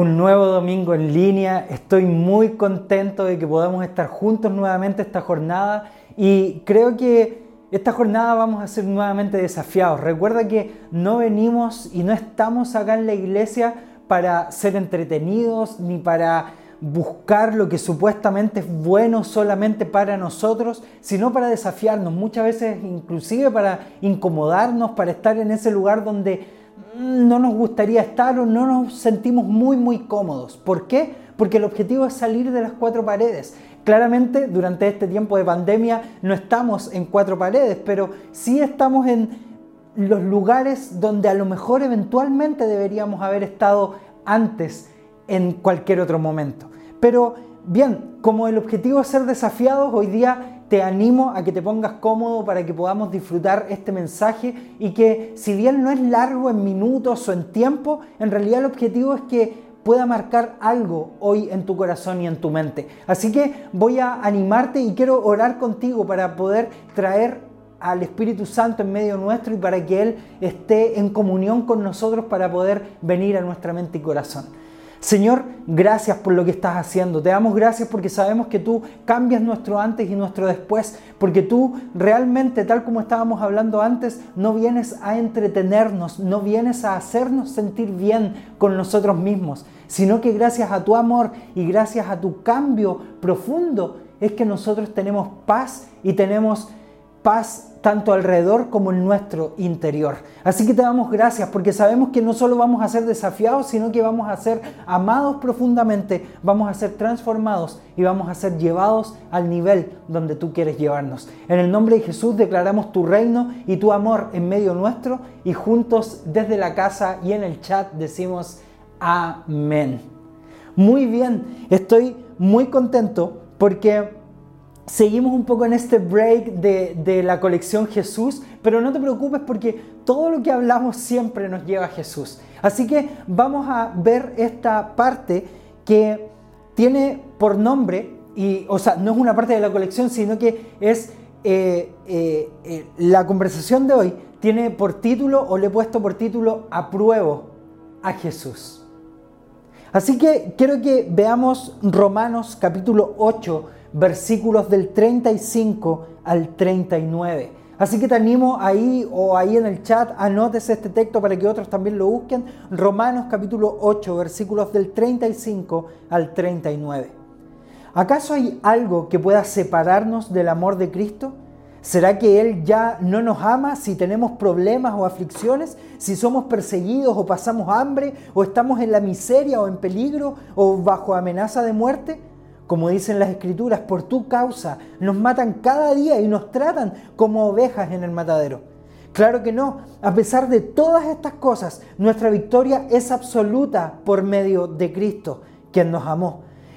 un nuevo domingo en línea. Estoy muy contento de que podamos estar juntos nuevamente esta jornada y creo que esta jornada vamos a ser nuevamente desafiados. Recuerda que no venimos y no estamos acá en la iglesia para ser entretenidos ni para buscar lo que supuestamente es bueno solamente para nosotros, sino para desafiarnos, muchas veces inclusive para incomodarnos, para estar en ese lugar donde no nos gustaría estar o no nos sentimos muy, muy cómodos. ¿Por qué? Porque el objetivo es salir de las cuatro paredes. Claramente, durante este tiempo de pandemia no estamos en cuatro paredes, pero sí estamos en los lugares donde a lo mejor eventualmente deberíamos haber estado antes en cualquier otro momento. Pero bien, como el objetivo es ser desafiados, hoy día te animo a que te pongas cómodo para que podamos disfrutar este mensaje y que si bien no es largo en minutos o en tiempo, en realidad el objetivo es que pueda marcar algo hoy en tu corazón y en tu mente. Así que voy a animarte y quiero orar contigo para poder traer al Espíritu Santo en medio nuestro y para que Él esté en comunión con nosotros para poder venir a nuestra mente y corazón. Señor, gracias por lo que estás haciendo. Te damos gracias porque sabemos que tú cambias nuestro antes y nuestro después, porque tú realmente, tal como estábamos hablando antes, no vienes a entretenernos, no vienes a hacernos sentir bien con nosotros mismos, sino que gracias a tu amor y gracias a tu cambio profundo es que nosotros tenemos paz y tenemos paz tanto alrededor como en nuestro interior. Así que te damos gracias porque sabemos que no solo vamos a ser desafiados, sino que vamos a ser amados profundamente, vamos a ser transformados y vamos a ser llevados al nivel donde tú quieres llevarnos. En el nombre de Jesús declaramos tu reino y tu amor en medio nuestro y juntos desde la casa y en el chat decimos amén. Muy bien, estoy muy contento porque seguimos un poco en este break de, la colección Jesús, pero no te preocupes porque todo lo que hablamos siempre nos lleva a Jesús. Así que vamos a ver esta parte que tiene por nombre, y, o sea, no es una parte de la colección, sino que es eh, eh, eh, la conversación de hoy, tiene por título, o le he puesto por título, Apruebo a Jesús. Así que quiero que veamos Romanos capítulo 8, versículos del 35 al 39. Así que te animo ahí o ahí en el chat, anotes este texto para que otros también lo busquen. Romanos capítulo 8, versículos del 35 al 39. ¿Acaso hay algo que pueda separarnos del amor de Cristo? ¿Será que Él ya no nos ama si tenemos problemas o aflicciones? ¿Si somos perseguidos o pasamos hambre? ¿O estamos en la miseria o en peligro o bajo amenaza de muerte? Como dicen las escrituras, por tu causa nos matan cada día y nos tratan como ovejas en el matadero. Claro que no, a pesar de todas estas cosas, nuestra victoria es absoluta por medio de Cristo, quien nos amó.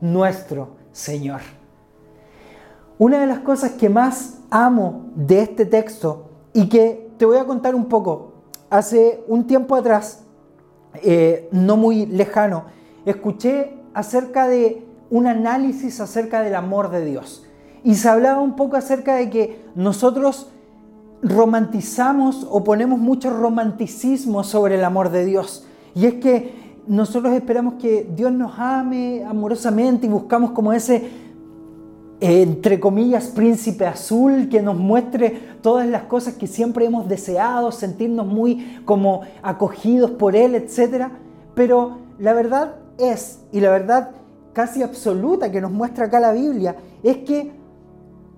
nuestro Señor. Una de las cosas que más amo de este texto y que te voy a contar un poco, hace un tiempo atrás, eh, no muy lejano, escuché acerca de un análisis acerca del amor de Dios. Y se hablaba un poco acerca de que nosotros romantizamos o ponemos mucho romanticismo sobre el amor de Dios. Y es que nosotros esperamos que Dios nos ame amorosamente y buscamos como ese, entre comillas, príncipe azul que nos muestre todas las cosas que siempre hemos deseado, sentirnos muy como acogidos por Él, etc. Pero la verdad es, y la verdad casi absoluta que nos muestra acá la Biblia, es que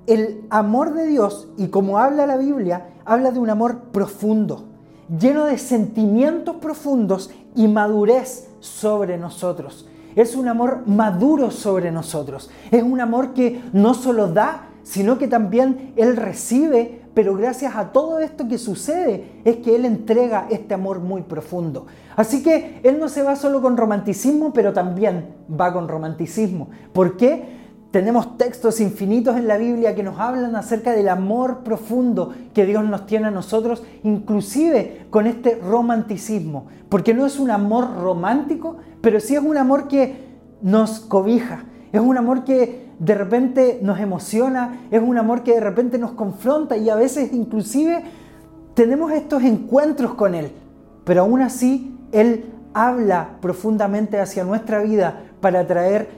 el amor de Dios, y como habla la Biblia, habla de un amor profundo lleno de sentimientos profundos y madurez sobre nosotros. Es un amor maduro sobre nosotros. Es un amor que no solo da, sino que también Él recibe pero gracias a todo esto que sucede es que Él entrega este amor muy profundo. Así que Él no se va solo con romanticismo, pero también va con romanticismo. ¿Por qué? Tenemos textos infinitos en la Biblia que nos hablan acerca del amor profundo que Dios nos tiene a nosotros, inclusive con este romanticismo. Porque no es un amor romántico, pero sí es un amor que nos cobija. Es un amor que de repente nos emociona, es un amor que de repente nos confronta y a veces inclusive tenemos estos encuentros con Él. Pero aún así, Él habla profundamente hacia nuestra vida para traer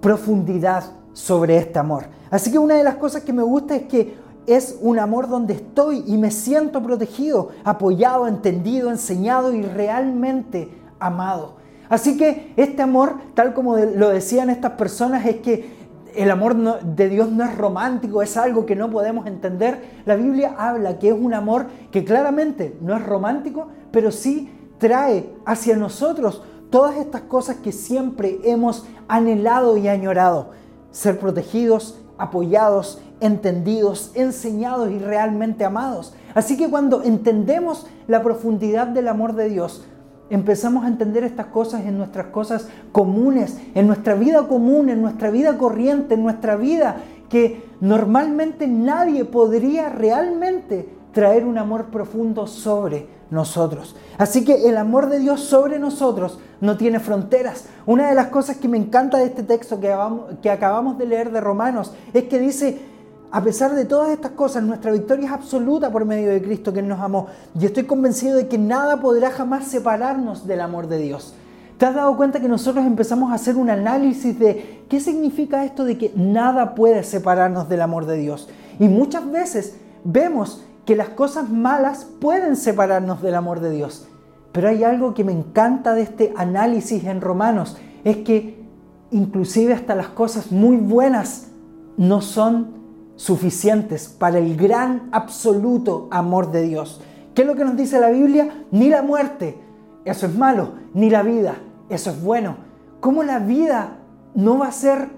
profundidad sobre este amor. Así que una de las cosas que me gusta es que es un amor donde estoy y me siento protegido, apoyado, entendido, enseñado y realmente amado. Así que este amor, tal como lo decían estas personas, es que el amor de Dios no es romántico, es algo que no podemos entender. La Biblia habla que es un amor que claramente no es romántico, pero sí trae hacia nosotros todas estas cosas que siempre hemos anhelado y añorado ser protegidos, apoyados, entendidos, enseñados y realmente amados. Así que cuando entendemos la profundidad del amor de Dios, empezamos a entender estas cosas en nuestras cosas comunes, en nuestra vida común, en nuestra vida corriente, en nuestra vida que normalmente nadie podría realmente traer un amor profundo sobre nosotros. Así que el amor de Dios sobre nosotros no tiene fronteras. Una de las cosas que me encanta de este texto que acabamos, de leer de Romanos es que dice, a pesar de todas estas cosas, nuestra victoria es absoluta por medio de Cristo que nos amó. Y estoy convencido de que nada podrá jamás separarnos del amor de Dios. ¿Te has dado cuenta que nosotros empezamos a hacer un análisis de qué significa esto de que nada puede separarnos del amor de Dios? Y muchas veces vemos que las cosas malas pueden separarnos del amor de Dios. Pero hay algo que me encanta de este análisis en Romanos, es que inclusive hasta las cosas muy buenas no son suficientes para el gran absoluto amor de Dios. ¿Qué es lo que nos dice la Biblia? Ni la muerte, eso es malo, ni la vida, eso es bueno. ¿Cómo la vida no va a ser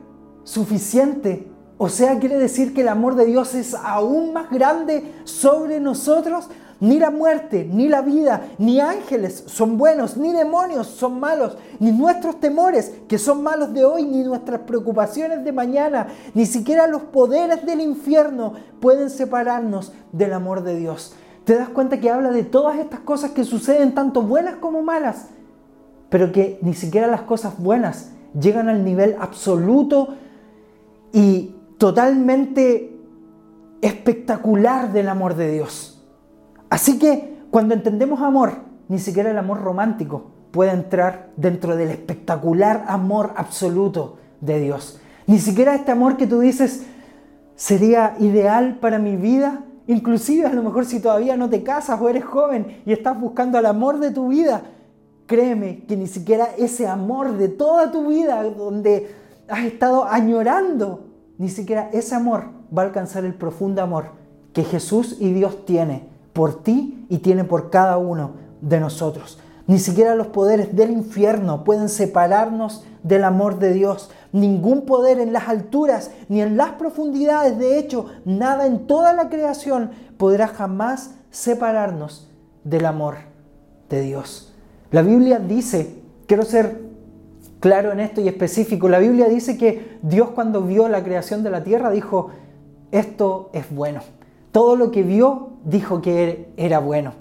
suficiente o sea, quiere decir que el amor de Dios es aún más grande sobre nosotros. Ni la muerte, ni la vida, ni ángeles son buenos, ni demonios son malos, ni nuestros temores, que son malos de hoy, ni nuestras preocupaciones de mañana, ni siquiera los poderes del infierno pueden separarnos del amor de Dios. ¿Te das cuenta que habla de todas estas cosas que suceden, tanto buenas como malas? Pero que ni siquiera las cosas buenas llegan al nivel absoluto y totalmente espectacular del amor de Dios. Así que cuando entendemos amor, ni siquiera el amor romántico puede entrar dentro del espectacular amor absoluto de Dios. Ni siquiera este amor que tú dices sería ideal para mi vida. Inclusive a lo mejor si todavía no te casas o eres joven y estás buscando el amor de tu vida, créeme que ni siquiera ese amor de toda tu vida donde has estado añorando ni siquiera ese amor va a alcanzar el profundo amor que Jesús y Dios tiene por ti y tiene por cada uno de nosotros. Ni siquiera los poderes del infierno pueden separarnos del amor de Dios. Ningún poder en las alturas ni en las profundidades, de hecho, nada en toda la creación podrá jamás separarnos del amor de Dios. La Biblia dice, quiero ser claro en esto y específico. La Biblia dice que Dios cuando vio la creación de la tierra dijo, esto es bueno. Todo lo que vio dijo que era bueno.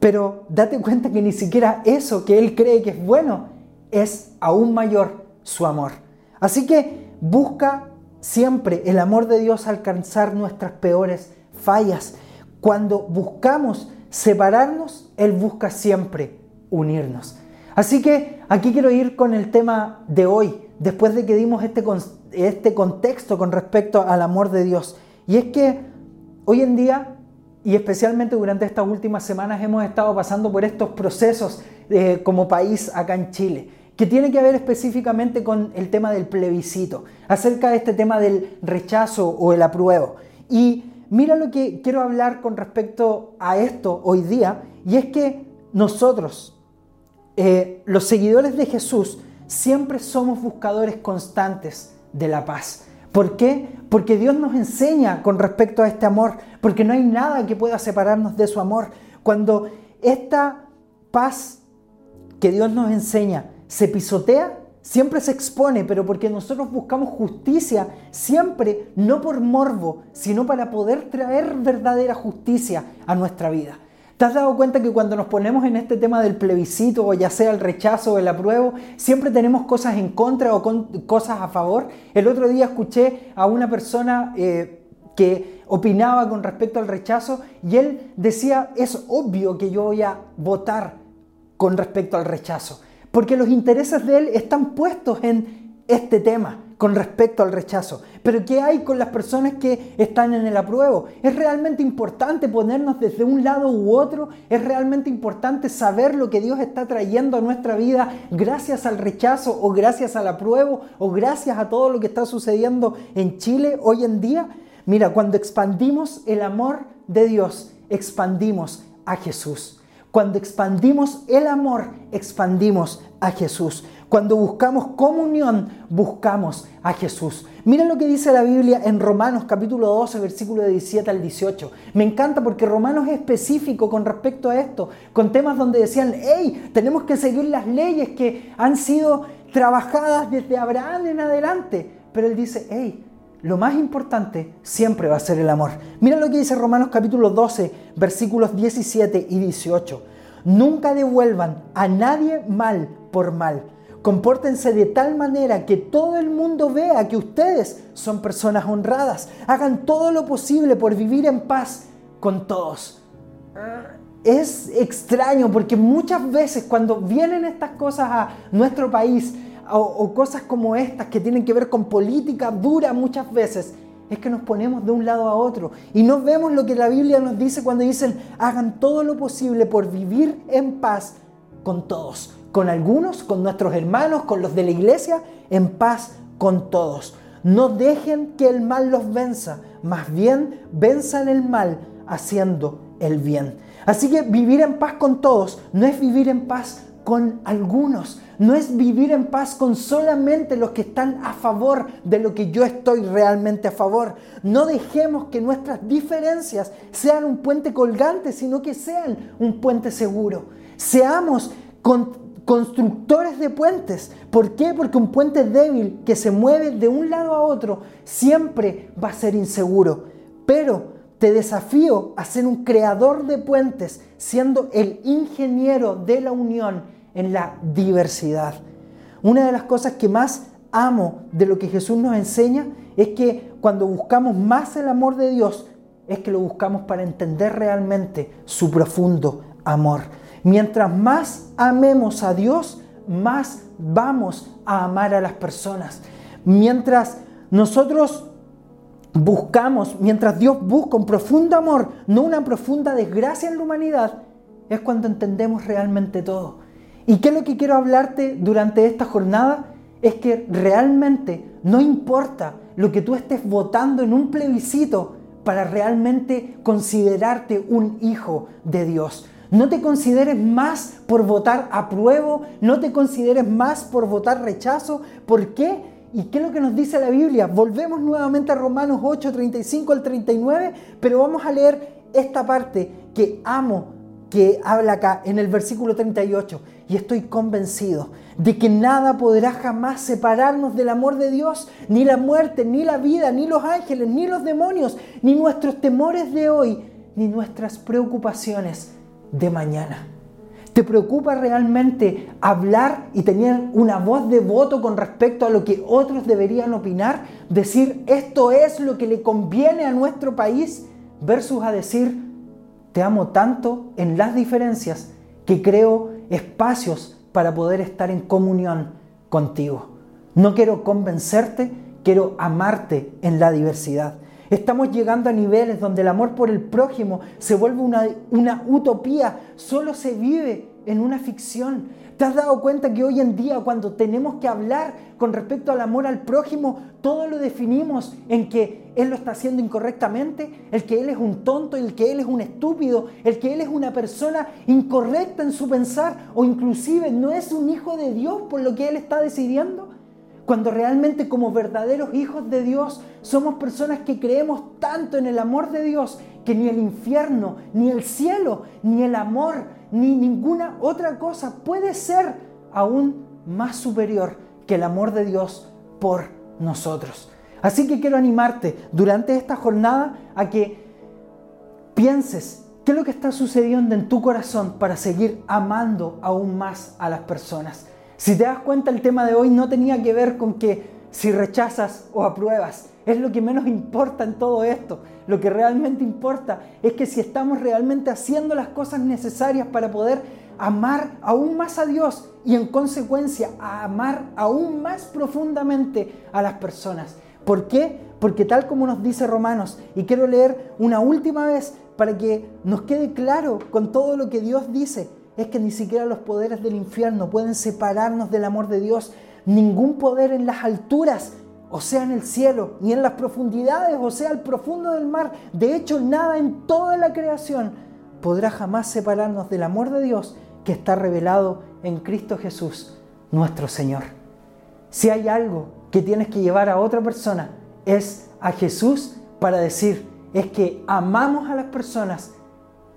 Pero date cuenta que ni siquiera eso que Él cree que es bueno es aún mayor su amor. Así que busca siempre el amor de Dios alcanzar nuestras peores fallas. Cuando buscamos separarnos, Él busca siempre unirnos. Así que aquí quiero ir con el tema de hoy, después de que dimos este, este contexto con respecto al amor de Dios. Y es que hoy en día, y especialmente durante estas últimas semanas, hemos estado pasando por estos procesos eh, como país acá en Chile, que tiene que ver específicamente con el tema del plebiscito, acerca de este tema del rechazo o el apruebo. Y mira lo que quiero hablar con respecto a esto hoy día, y es que nosotros, eh, los seguidores de Jesús siempre somos buscadores constantes de la paz. ¿Por qué? Porque Dios nos enseña con respecto a este amor, porque no hay nada que pueda separarnos de su amor. Cuando esta paz que Dios nos enseña se pisotea, siempre se expone, pero porque nosotros buscamos justicia, siempre no por morbo, sino para poder traer verdadera justicia a nuestra vida. ¿Te has dado cuenta que cuando nos ponemos en este tema del plebiscito, o ya sea el rechazo o el apruebo, siempre tenemos cosas en contra o cosas a favor? El otro día escuché a una persona eh, que opinaba con respecto al rechazo y él decía, es obvio que yo voy a votar con respecto al rechazo, porque los intereses de él están puestos en este tema con respecto al rechazo. Pero ¿qué hay con las personas que están en el apruebo? ¿Es realmente importante ponernos desde un lado u otro? ¿Es realmente importante saber lo que Dios está trayendo a nuestra vida gracias al rechazo o gracias al apruebo o gracias a todo lo que está sucediendo en Chile hoy en día? Mira, cuando expandimos el amor de Dios, expandimos a Jesús. Cuando expandimos el amor, expandimos a Jesús. Cuando buscamos comunión, buscamos a Jesús. Miren lo que dice la Biblia en Romanos capítulo 12, versículo 17 al 18. Me encanta porque Romanos es específico con respecto a esto, con temas donde decían, hey, tenemos que seguir las leyes que han sido trabajadas desde Abraham en adelante. Pero él dice, hey, lo más importante siempre va a ser el amor. Mira lo que dice Romanos capítulo 12, versículos 17 y 18. Nunca devuelvan a nadie mal por mal. Compórtense de tal manera que todo el mundo vea que ustedes son personas honradas. Hagan todo lo posible por vivir en paz con todos. Es extraño porque muchas veces cuando vienen estas cosas a nuestro país, o, cosas como estas que tienen que ver con política dura muchas veces, es que nos ponemos de un lado a otro y no vemos lo que la Biblia nos dice cuando dicen hagan todo lo posible por vivir en paz con todos, con algunos, con nuestros hermanos, con los de la iglesia, en paz con todos. No dejen que el mal los venza, más bien venzan el mal haciendo el bien. Así que vivir en paz con todos no es vivir en paz con algunos, no es vivir en paz con solamente los que están a favor de lo que yo estoy realmente a favor. No dejemos que nuestras diferencias sean un puente colgante, sino que sean un puente seguro. Seamos constructores de puentes. ¿Por qué? Porque un puente débil que se mueve de un lado a otro siempre va a ser inseguro. Pero te desafío a ser un creador de puentes, siendo el ingeniero de la unión en la diversidad. Una de las cosas que más amo de lo que Jesús nos enseña es que cuando buscamos más el amor de Dios, es que lo buscamos para entender realmente su profundo amor. Mientras más amemos a Dios, más vamos a amar a las personas. Mientras nosotros buscamos, mientras Dios busca un profundo amor, no una profunda desgracia en la humanidad, es cuando entendemos realmente todo. ¿Y qué es lo que quiero hablarte durante esta jornada? Es que realmente no importa lo que tú estés votando en un plebiscito para realmente considerarte un hijo de Dios. No te consideres más por votar apruebo, no te consideres más por votar rechazo. ¿Por qué? ¿Y qué es lo que nos dice la Biblia? Volvemos nuevamente a Romanos 8, 35 al 39, pero vamos a leer esta parte que amo que habla acá en el versículo 38. Y estoy convencido de que nada podrá jamás separarnos del amor de Dios, ni la muerte, ni la vida, ni los ángeles, ni los demonios, ni nuestros temores de hoy, ni nuestras preocupaciones de mañana. ¿Te preocupa realmente hablar y tener una voz de voto con respecto a lo que otros deberían opinar? Decir esto es lo que le conviene a nuestro país versus a decir te amo tanto en las diferencias que creo espacios para poder estar en comunión contigo. No quiero convencerte, quiero amarte en la diversidad. Estamos llegando a niveles donde el amor por el prójimo se vuelve una, una utopía, solo se vive en una ficción. ¿Te has dado cuenta que hoy en día cuando tenemos que hablar con respecto al amor al prójimo, todo lo definimos en que él lo está haciendo incorrectamente, el que él es un tonto, el que él es un estúpido, el que él es una persona incorrecta en su pensar o inclusive no es un hijo de Dios por lo que él está decidiendo? Cuando realmente como verdaderos hijos de Dios somos personas que creemos tanto en el amor de Dios que ni el infierno, ni el cielo, ni el amor, ni ninguna otra cosa puede ser aún más superior que el amor de Dios por nosotros. Así que quiero animarte durante esta jornada a que pienses qué es lo que está sucediendo en tu corazón para seguir amando aún más a las personas. Si te das cuenta, el tema de hoy no tenía que ver con que si rechazas o apruebas. Es lo que menos importa en todo esto. Lo que realmente importa es que si estamos realmente haciendo las cosas necesarias para poder amar aún más a Dios y en consecuencia amar aún más profundamente a las personas. ¿Por qué? Porque tal como nos dice Romanos, y quiero leer una última vez para que nos quede claro con todo lo que Dios dice, es que ni siquiera los poderes del infierno pueden separarnos del amor de Dios. Ningún poder en las alturas, o sea en el cielo, ni en las profundidades, o sea el profundo del mar. De hecho, nada en toda la creación podrá jamás separarnos del amor de Dios que está revelado en Cristo Jesús, nuestro Señor. Si hay algo que tienes que llevar a otra persona, es a Jesús para decir, es que amamos a las personas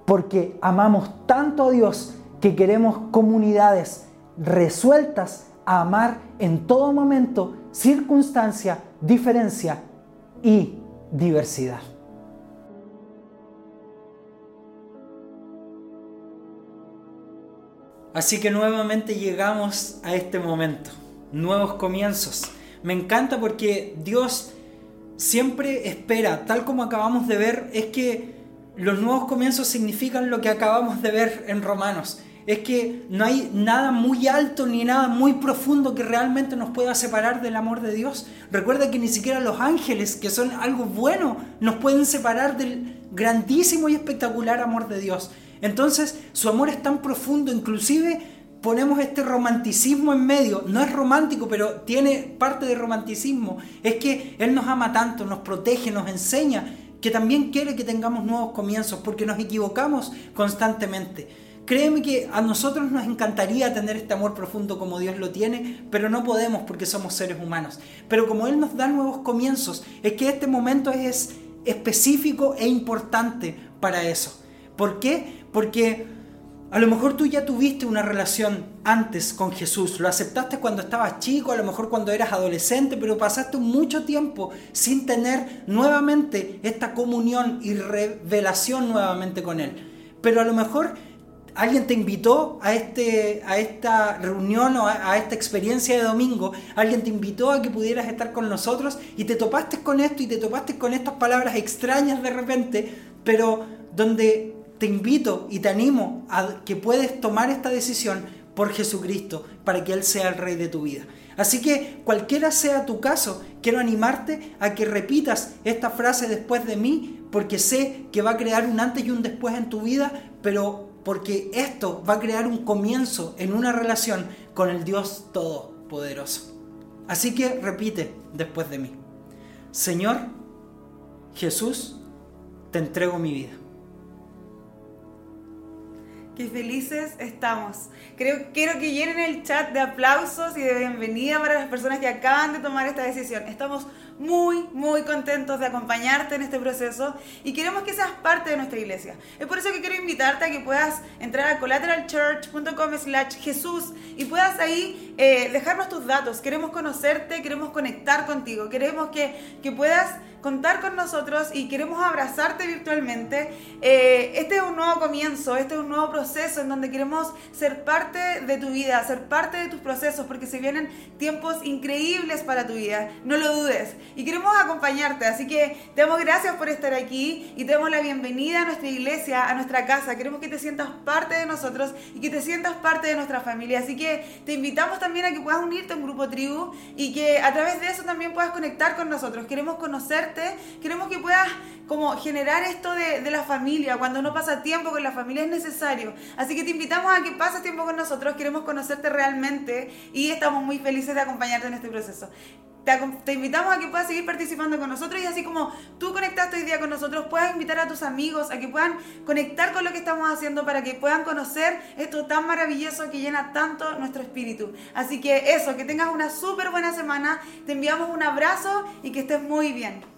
porque amamos tanto a Dios que queremos comunidades resueltas a amar en todo momento, circunstancia, diferencia y diversidad. Así que nuevamente llegamos a este momento, nuevos comienzos. Me encanta porque Dios siempre espera, tal como acabamos de ver, es que los nuevos comienzos significan lo que acabamos de ver en Romanos es que no hay nada muy alto ni nada muy profundo que realmente nos pueda separar del amor de Dios. Recuerda que ni siquiera los ángeles, que son algo bueno, nos pueden separar del grandísimo y espectacular amor de Dios. Entonces, su amor es tan profundo, inclusive ponemos este romanticismo en medio. No es romántico, pero tiene parte de romanticismo. Es que Él nos ama tanto, nos protege, nos enseña, que también quiere que tengamos nuevos comienzos, porque nos equivocamos constantemente. Créeme que a nosotros nos encantaría tener este amor profundo como Dios lo tiene, pero no podemos porque somos seres humanos. Pero como Él nos da nuevos comienzos, es que este momento es específico e importante para eso. ¿Por qué? Porque a lo mejor tú ya tuviste una relación antes con Jesús, lo aceptaste cuando estabas chico, a lo mejor cuando eras adolescente, pero pasaste mucho tiempo sin tener nuevamente esta comunión y revelación nuevamente con Él. Pero a lo mejor alguien te invitó a, este, a esta reunión o a, esta experiencia de domingo, alguien te invitó a que pudieras estar con nosotros y te topaste con esto y te topaste con estas palabras extrañas de repente, pero donde te invito y te animo a que puedes tomar esta decisión por Jesucristo para que Él sea el rey de tu vida. Así que cualquiera sea tu caso, quiero animarte a que repitas esta frase después de mí, porque sé que va a crear un antes y un después en tu vida, pero porque esto va a crear un comienzo en una relación con el Dios Todopoderoso. Así que repite después de mí. Señor Jesús, te entrego mi vida. Qué felices estamos. Creo, quiero que llenen el chat de aplausos y de bienvenida para las personas que acaban de tomar esta decisión. Estamos muy, muy contentos de acompañarte en este proceso y queremos que seas parte de nuestra iglesia. Es por eso que quiero invitarte a que puedas entrar a collateralchurch.com slash Jesús y puedas ahí eh, dejarnos tus datos. Queremos conocerte, queremos conectar contigo, queremos que, que puedas contar con nosotros y queremos abrazarte virtualmente. Eh, este es un nuevo comienzo, este es un nuevo proceso en donde queremos ser parte de tu vida, ser parte de tus procesos, porque se vienen tiempos increíbles para tu vida, no lo dudes y queremos acompañarte. Así que te damos gracias por estar aquí y te damos la bienvenida a nuestra iglesia, a nuestra casa. Queremos que te sientas parte de nosotros y que te sientas parte de nuestra familia. Así que te invitamos también a que puedas unirte a un grupo tribu y que a través de eso también puedas conectar con nosotros. Queremos conocerte, queremos que puedas como generar esto de, de la familia. Cuando uno pasa tiempo con la familia es necesario. Así que te invitamos a que pases tiempo con nosotros. Queremos conocerte realmente y estamos muy felices de acompañarte en este proceso. te, invitamos a que puedas seguir participando con nosotros y así como tú conectaste hoy día con nosotros, puedas invitar a tus amigos a que puedan conectar con lo que estamos haciendo para que puedan conocer esto tan maravilloso que llena tanto nuestro espíritu. Así que eso, que tengas una súper buena semana, te enviamos un abrazo y que estés muy bien.